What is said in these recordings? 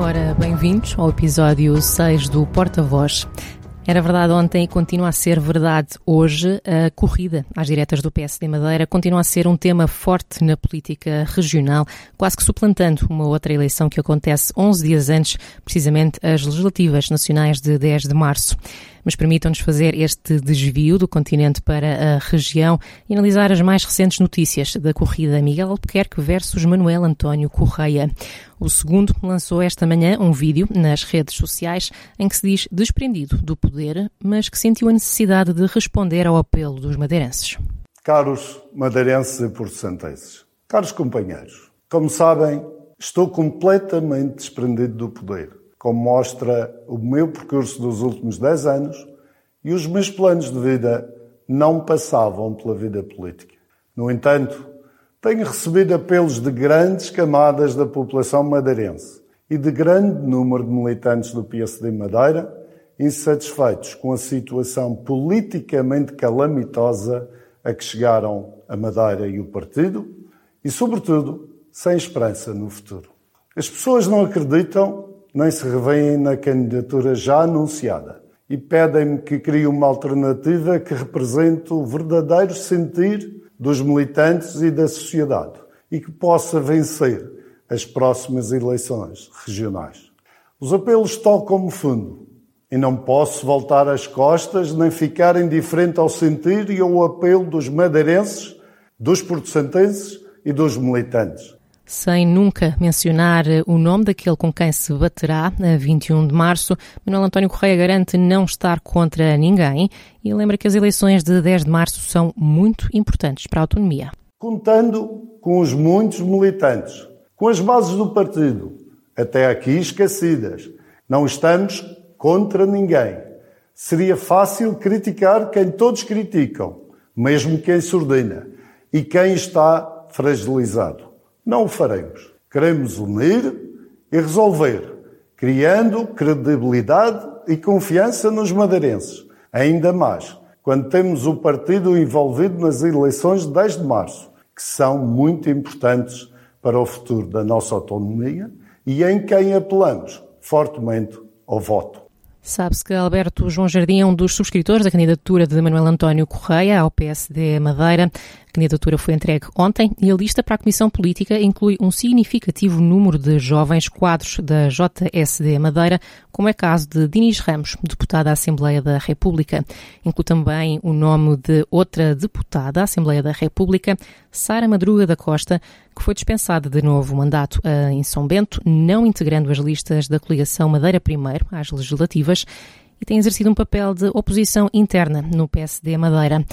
Ora, bem-vindos ao episódio 6 do Porta-Voz. Era verdade ontem e continua a ser verdade hoje. A corrida às diretas do PSD Madeira continua a ser um tema forte na política regional, quase que suplantando uma outra eleição que acontece 11 dias antes, precisamente as legislativas nacionais de 10 de março mas permitam-nos fazer este desvio do continente para a região e analisar as mais recentes notícias da corrida Miguel Albuquerque versus Manuel António Correia. O segundo lançou esta manhã um vídeo nas redes sociais em que se diz desprendido do poder, mas que sentiu a necessidade de responder ao apelo dos madeirenses. Caros madeirenses e porcenteses, caros companheiros, como sabem, estou completamente desprendido do poder como mostra o meu percurso dos últimos 10 anos, e os meus planos de vida não passavam pela vida política. No entanto, tenho recebido apelos de grandes camadas da população madeirense e de grande número de militantes do PSD Madeira, insatisfeitos com a situação politicamente calamitosa a que chegaram a Madeira e o partido e, sobretudo, sem esperança no futuro. As pessoas não acreditam nem se revêem na candidatura já anunciada e pedem-me que crie uma alternativa que represente o verdadeiro sentir dos militantes e da sociedade e que possa vencer as próximas eleições regionais. Os apelos tocam-me fundo e não posso voltar as costas nem ficar indiferente ao sentir e ao apelo dos madeirenses, dos portucentenses e dos militantes sem nunca mencionar o nome daquele com quem se baterá a 21 de março. Manuel António Correia garante não estar contra ninguém e lembra que as eleições de 10 de março são muito importantes para a autonomia. Contando com os muitos militantes, com as bases do partido, até aqui esquecidas, não estamos contra ninguém. Seria fácil criticar quem todos criticam, mesmo quem surdina, e quem está fragilizado. Não o faremos. Queremos unir e resolver, criando credibilidade e confiança nos madeirenses. Ainda mais, quando temos o partido envolvido nas eleições de 10 de março, que são muito importantes para o futuro da nossa autonomia e em quem apelamos fortemente ao voto. Sabe-se que Alberto João Jardim é um dos subscritores da candidatura de Manuel António Correia ao PSD Madeira. Candidatura foi entregue ontem e a lista para a Comissão Política inclui um significativo número de jovens quadros da JSD Madeira, como é caso de Dinis Ramos, deputada à Assembleia da República. Inclui também o nome de outra deputada à Assembleia da República, Sara Madruga da Costa, que foi dispensada de novo mandato em São Bento, não integrando as listas da coligação Madeira Primeiro às legislativas e tem exercido um papel de oposição interna no PSD Madeira.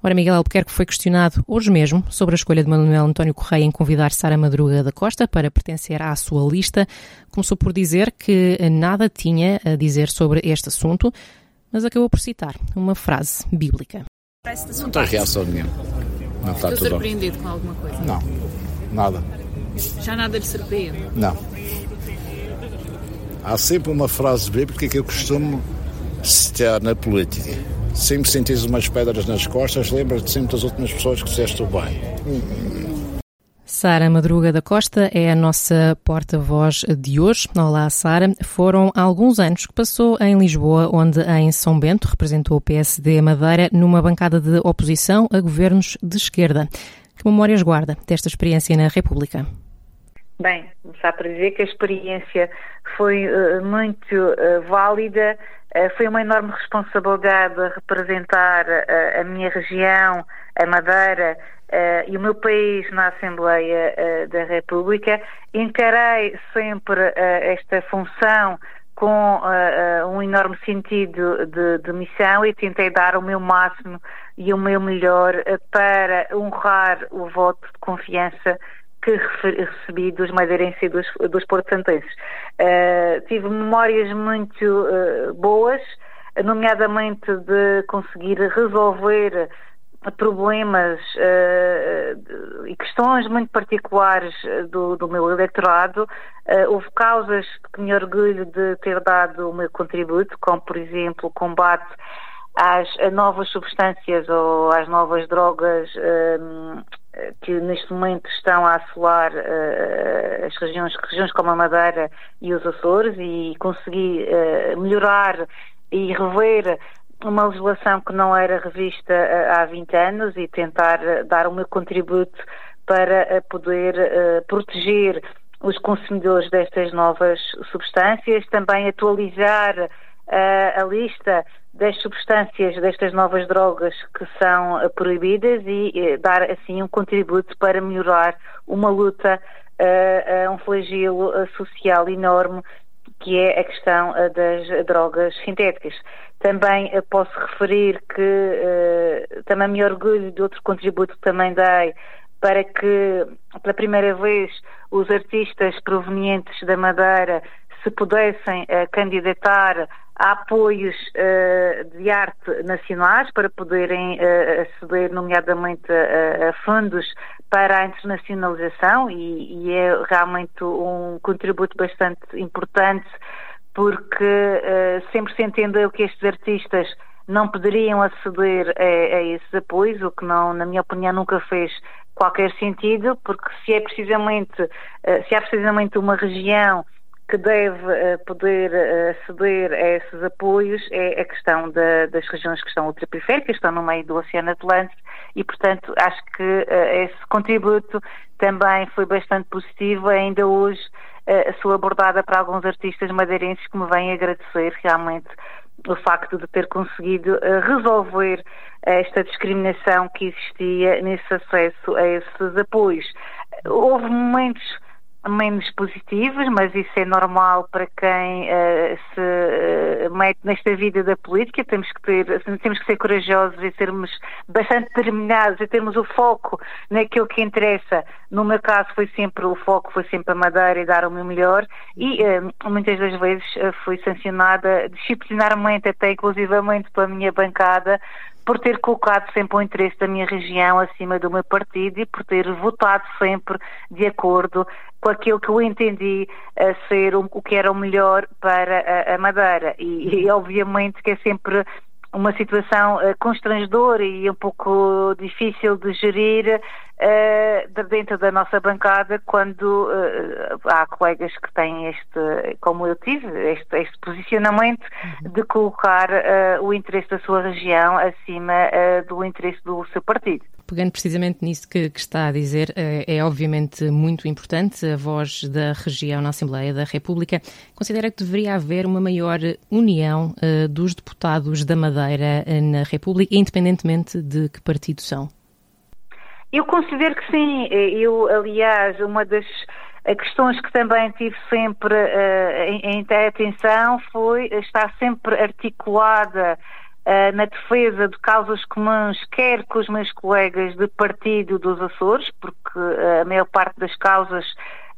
Ora, Miguel Albuquerque foi questionado hoje mesmo sobre a escolha de Manuel António Correia em convidar Sara Madruga da Costa para pertencer à sua lista. Começou por dizer que nada tinha a dizer sobre este assunto, mas acabou por citar uma frase bíblica. Não tem reação nenhuma. Não está Estou tudo surpreendido com alguma coisa? Não, nada. Já nada lhe surpreende? Não. Há sempre uma frase bíblica que eu costumo citar na política sempre sentes umas pedras nas costas, lembras-te sempre das últimas pessoas que fizeste o bem. Sara Madruga da Costa é a nossa porta-voz de hoje. Olá, Sara. Foram alguns anos que passou em Lisboa, onde em São Bento representou o PSD Madeira numa bancada de oposição a governos de esquerda. Que memórias guarda desta experiência na República? Bem, começar por dizer que a experiência foi uh, muito uh, válida eh, foi uma enorme responsabilidade representar a minha região, a Madeira uh, e o meu país na Assembleia uh, da República. Encarei sempre uh, esta função com um enorme sentido de, de, missão e tentei dar o meu máximo e o meu melhor para honrar o voto de confiança que recebi dos madeirenses e dos, dos portantenses. Uh, tive memórias muito uh, boas, nomeadamente de conseguir resolver problemas uh, e questões muito particulares do, do meu eleitorado. Uh, houve causas que me orgulho de ter dado o meu contributo, como, por exemplo, o combate às novas substâncias ou às novas drogas que neste momento estão a assolar uh, as regiões, regiões como a Madeira e os Açores e consegui uh, melhorar e rever uma legislação que não era revista uh, há 20 anos e tentar dar o meu contributo para poder proteger os consumidores destas novas substâncias, também atualizar a lista das substâncias destas novas drogas que são eh, proibidas e eh, dar assim um contributo para melhorar uma luta uh, um flagelo social enorme que é a questão das drogas sintéticas. Também posso referir que também me orgulho de outro contributo que também dei para que, pela primeira vez, os artistas provenientes da Madeira se pudessem uh, candidatar a apoios uh, de arte nacionais para poderem uh, aceder, nomeadamente, a, fundos para a internacionalização e, e, é realmente um contributo bastante importante porque sempre se entendeu que estes artistas não poderiam aceder a, a esses apoios, o que não, na minha opinião, nunca fez qualquer sentido, porque se é precisamente, se há precisamente uma região que deve uh, poder uh, aceder a esses apoios é a questão da, das regiões que estão ultraperiféricas, estão no meio do Oceano Atlântico e, portanto, acho que uh, esse contributo também foi bastante positivo. Ainda hoje sou abordada para alguns artistas madeirenses que me vêm agradecer realmente o facto de ter conseguido resolver esta discriminação que existia nesse acesso a esses apoios. Houve momentos menos positivos, mas isso é normal para quem uh, se uh, mete nesta vida da política. Temos que ter, temos que ser corajosos e sermos bastante determinados e termos o foco naquilo que interessa. No meu caso foi sempre o foco foi sempre a Madeira e dar o meu melhor e uh, muitas das vezes fui sancionada disciplinarmente até inclusivamente pela minha bancada por ter colocado sempre o interesse da minha região acima do meu partido e por ter votado sempre de acordo com aquilo que eu entendi a ser o, que era o melhor para a, a Madeira. E, e, obviamente que é sempre uma situação uh, constrangedora e um pouco difícil de gerir uh, dentro da nossa bancada quando uh, há colegas que têm este, como eu tive, este, este posicionamento uhum. de colocar o interesse da sua região acima do interesse do seu partido pegando precisamente nisso que, que, está a dizer, é, é, obviamente muito importante a voz da região na Assembleia da República. Considera que deveria haver uma maior união uh, dos deputados da Madeira uh, na República, independentemente de que partido são? Eu considero que sim. Eu, aliás, uma das questões que também tive sempre uh, em, em atenção foi estar sempre articulada uh, na defesa de causas comuns, quer com os meus colegas de partido dos Açores, porque uh, a maior parte das causas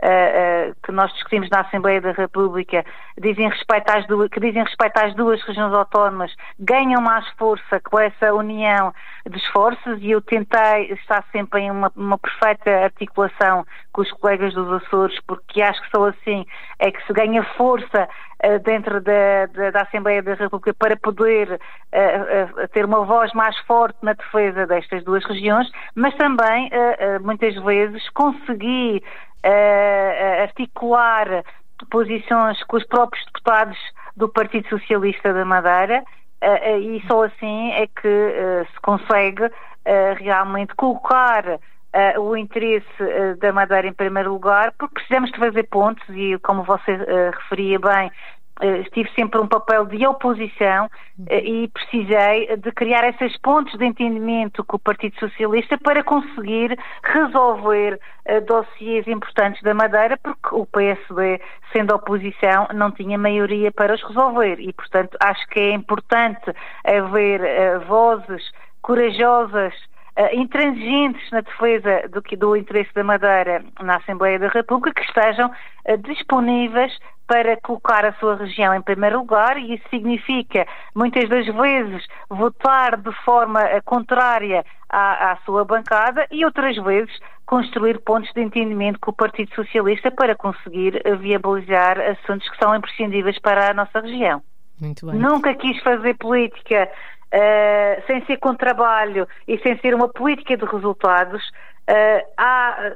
uh, que nós discutimos na Assembleia da República dizem respeito às duas, que dizem respeito às duas regiões autónomas ganham mais força com essa união de esforços e eu tentei estar sempre em uma, uma perfeita articulação com os colegas dos Açores, porque acho que só assim é que se ganha força dentro da, da, da, Assembleia da República para poder uh, uh, ter uma voz mais forte na defesa destas duas regiões, mas também muitas vezes conseguir uh, articular posições com os próprios deputados do Partido Socialista da Madeira uh, e só assim é que uh, se consegue realmente colocar o interesse da Madeira em primeiro lugar, porque precisamos de fazer pontos e, como você referia bem, estive sempre um papel de oposição e precisei de criar essas pontes de entendimento com o Partido Socialista para conseguir resolver uh, dossiês importantes da Madeira, porque o PSD, sendo oposição, não tinha maioria para os resolver. E, portanto, acho que é importante haver uh, vozes corajosas uh, intransigentes na defesa do, do interesse da Madeira na Assembleia da República que estejam uh, disponíveis para colocar a sua região em primeiro lugar e isso significa muitas das vezes votar de forma uh, contrária à, à sua bancada e outras vezes construir pontos de entendimento com o Partido Socialista para conseguir viabilizar assuntos que são imprescindíveis para a nossa região. Nunca quis fazer política uh, sem ser com trabalho e sem ser uma política de resultados, há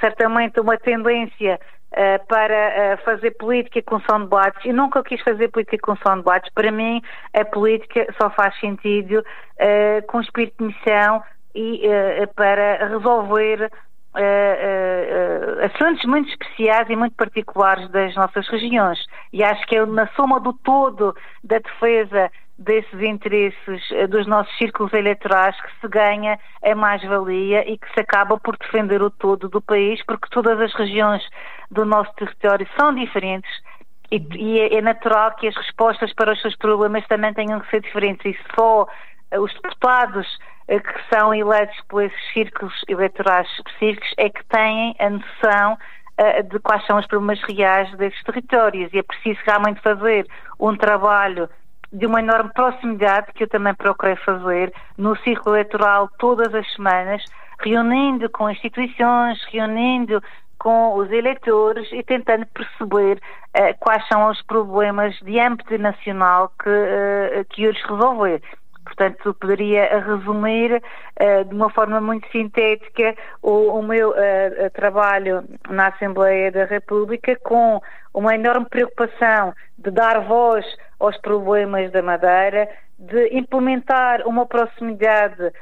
certamente uma tendência Uh, para uh, fazer política com boates. Eu nunca quis fazer política com boates. Para mim, a política só faz sentido uh, com espírito de missão e para resolver assuntos muito especiais e muito particulares das nossas regiões. E acho que é na soma do todo da defesa desses interesses eh, dos nossos círculos eleitorais que se ganha a mais-valia e que se acaba por defender o todo do país, porque todas as regiões do nosso território são diferentes e, e é, é natural que as respostas para os seus problemas também tenham que ser diferentes. E só eh, os deputados eh, que são eleitos por esses círculos eleitorais específicos é que têm a noção de quais são os problemas reais desses territórios. E é preciso realmente fazer um trabalho de uma enorme proximidade que eu também procurei fazer no ciclo eleitoral todas as semanas, reunindo com instituições, reunindo com os eleitores e tentando perceber uh, quais são os problemas de âmbito nacional que, uh, que os resolver. Portanto, poderia resumir uh, de uma forma muito sintética o, o meu uh, trabalho na Assembleia da República com uma enorme preocupação de dar voz aos problemas da Madeira, de implementar uma proximidade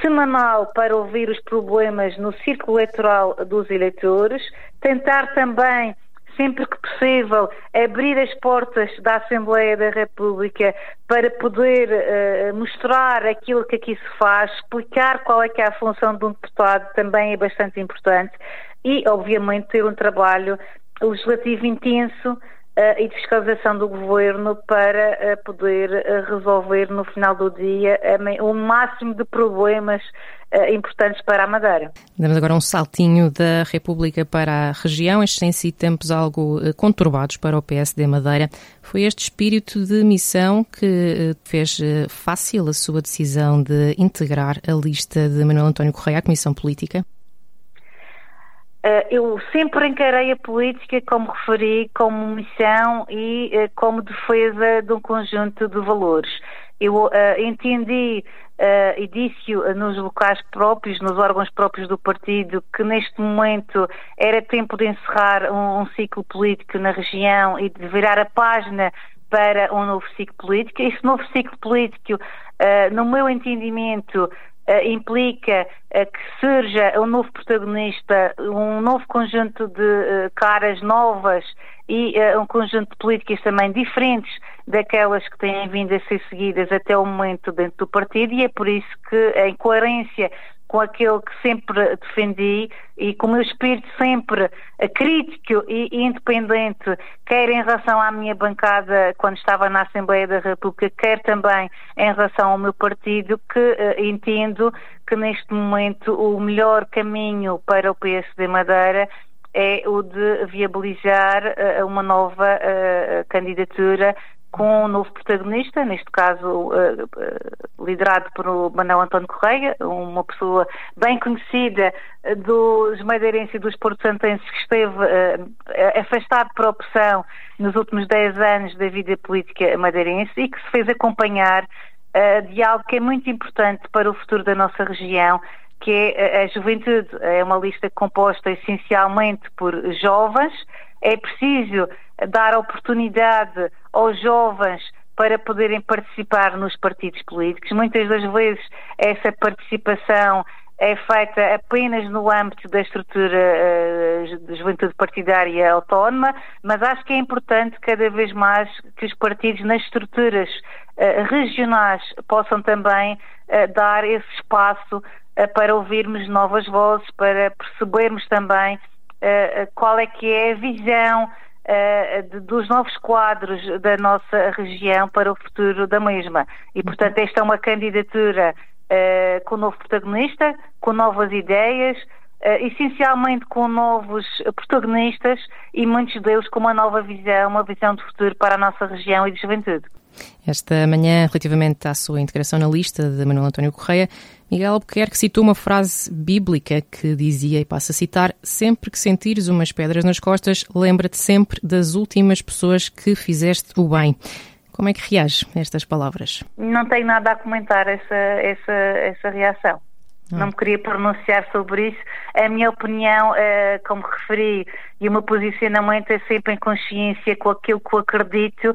semanal para ouvir os problemas no círculo eleitoral dos eleitores, tentar também sempre que possível, abrir as portas da Assembleia da República para poder uh, mostrar aquilo que aqui se faz, explicar qual é que é a função de um deputado também é bastante importante e, obviamente, ter um trabalho legislativo intenso e de fiscalização do governo para uh, poder uh, resolver no final do dia o máximo de problemas importantes para a Madeira. Damos agora um saltinho da República para a região. Estes têm sido tempos algo conturbados para o PSD Madeira. Foi este espírito de missão que fez fácil a sua decisão de integrar a lista de Manuel António Correia à Comissão Política? Uh, eu sempre encarei a política, como referi, como missão e uh, como defesa de um conjunto de valores. Eu uh, entendi e disse nos locais próprios, nos órgãos próprios do partido, que neste momento era tempo de encerrar um, um ciclo político na região e de virar a página para um novo ciclo político. Esse novo ciclo político, no meu entendimento, Uh, implica uh, que surja um novo protagonista, um novo conjunto de uh, caras novas e um conjunto de políticas também diferentes daquelas que têm vindo a ser seguidas até o momento dentro do partido e é por isso que, em coerência com aquele que sempre defendi e com o meu espírito sempre crítico e, independente, quer em relação à minha bancada quando estava na Assembleia da República, quer também em relação ao meu partido, que uh, entendo que neste momento o melhor caminho para o PSD Madeira é o de viabilizar uh, uma nova uh, candidatura com um novo protagonista, neste caso uh, uh, liderado por Manuel António Correia, uma pessoa bem conhecida uh, dos madeirenses e dos porto-santenses que esteve afastado por opção nos últimos 10 anos da vida política madeirense e que se fez acompanhar de algo que é muito importante para o futuro da nossa região, que é a juventude. É uma lista composta essencialmente por jovens, é preciso dar oportunidade aos jovens para poderem participar nos partidos políticos. Muitas das vezes essa participação é feita apenas no âmbito da estrutura uh, de juventude partidária autónoma, mas acho que é importante cada vez mais que os partidos nas estruturas uh, regionais possam também uh, dar esse espaço para ouvirmos novas vozes, para percebermos também qual é que é a visão de, dos novos quadros da nossa região para o futuro da mesma. E, portanto, esta é uma candidatura com um novo protagonista, com novas ideias, essencialmente com novos protagonistas e muitos deles com uma nova visão, uma visão de futuro para a nossa região e de juventude. Esta manhã, relativamente à sua integração na lista de Manuel António Correia, Miguel Albuquerque citou uma frase bíblica que dizia, e passo a citar, sempre que sentires umas pedras nas costas, lembra-te sempre das últimas pessoas que fizeste o bem. Como é que reage a estas palavras? Não tenho nada a comentar essa, essa, essa reação. Ah. Não me queria pronunciar sobre isso. A minha opinião, uh, como referi, e o meu posicionamento é sempre em consciência com aquilo que eu acredito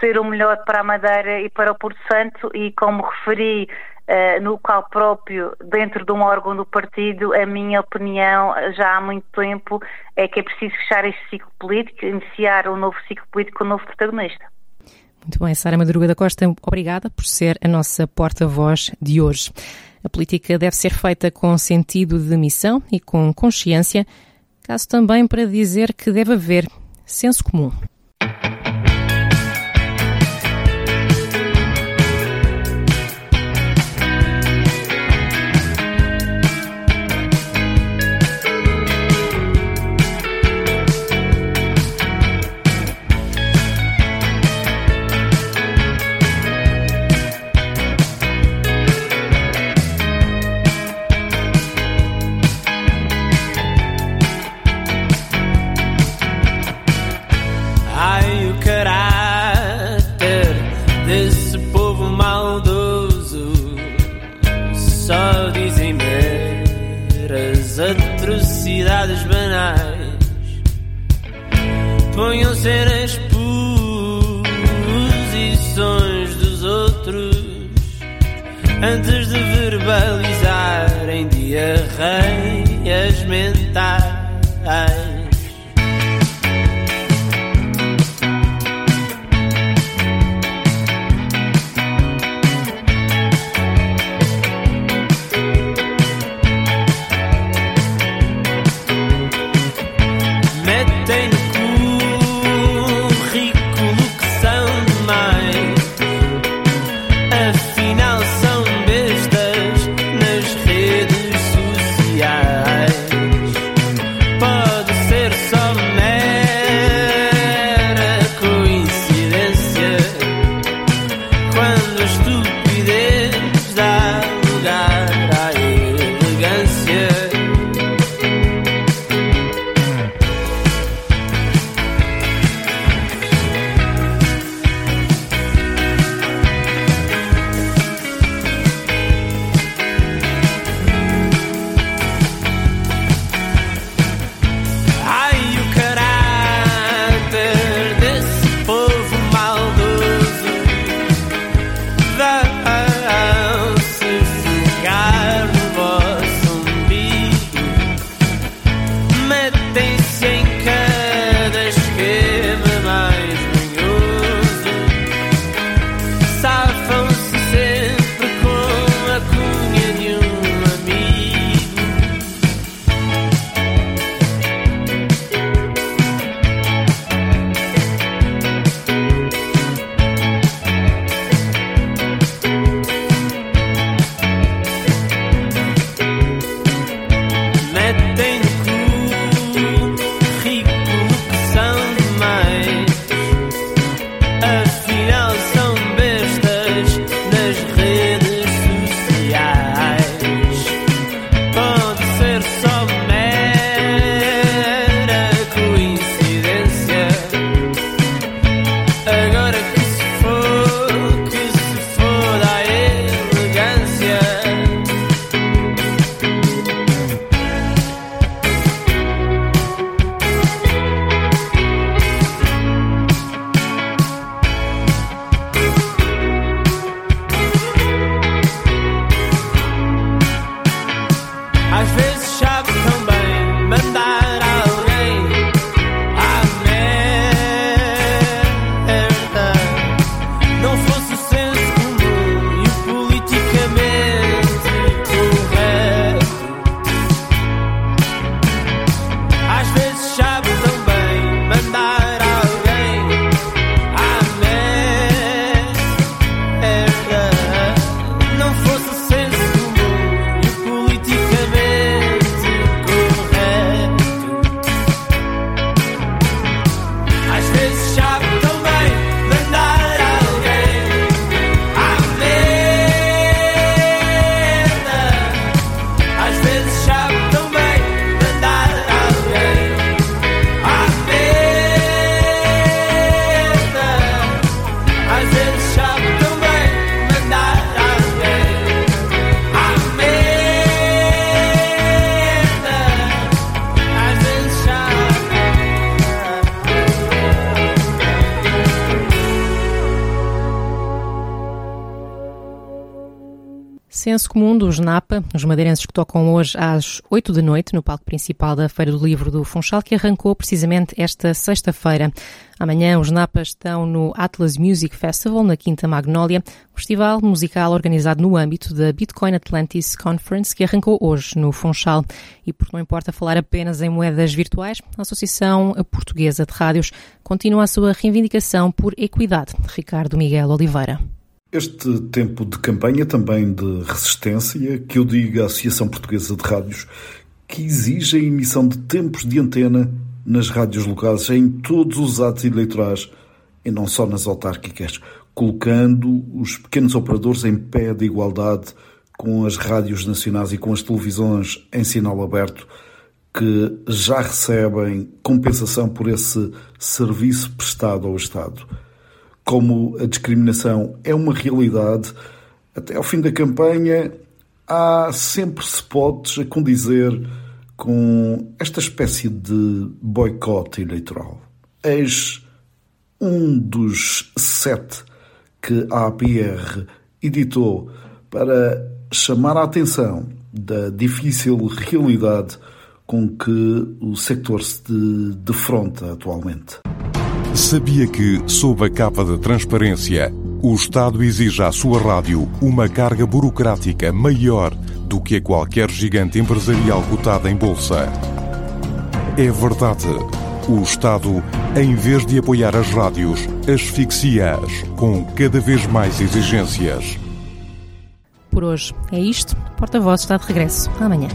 ser o melhor para a Madeira e para o Porto Santo e como referi uh, no qual próprio, dentro de um órgão do partido, a minha opinião já há muito tempo é que é preciso fechar este ciclo político, iniciar um novo ciclo político com um novo protagonista. Muito bem, Sara Madruga da Costa, obrigada por ser a nossa porta-voz de hoje. A política deve ser feita com sentido de missão e com consciência, caso também para dizer que deve haver senso comum. Senso comum dos Napa, os madeirenses que tocam hoje às 8 da noite no palco principal da Feira do Livro do Funchal, que arrancou precisamente esta sexta-feira. Amanhã os Napas estão no Atlas Music Festival, na Quinta Magnólia, festival musical organizado no âmbito da Bitcoin Atlantis Conference, que arrancou hoje no Funchal. E porque não importa falar apenas em moedas virtuais, a Associação Portuguesa de Rádios continua a sua reivindicação por equidade. Ricardo Miguel Oliveira. Este tempo de campanha também de resistência, que eu digo à Associação Portuguesa de Rádios, que exige a emissão de tempos de antena nas rádios locais em todos os atos eleitorais e não só nas autárquicas, colocando os pequenos operadores em pé de igualdade com as rádios nacionais e com as televisões em sinal aberto que já recebem compensação por esse serviço prestado ao Estado como a discriminação é uma realidade, até ao fim da campanha há sempre spots a condizer com esta espécie de boicote eleitoral. Eis um dos sete que a APR editou para chamar a atenção da difícil realidade com que o sector se defronta atualmente. Sabia que, sob a capa da transparência, o Estado exige à sua rádio uma carga burocrática maior do que a qualquer gigante empresarial cotada em bolsa? É verdade. O Estado, em vez de apoiar as rádios, asfixia-as com cada vez mais exigências. Por hoje é isto. Porta-voz está de regresso amanhã.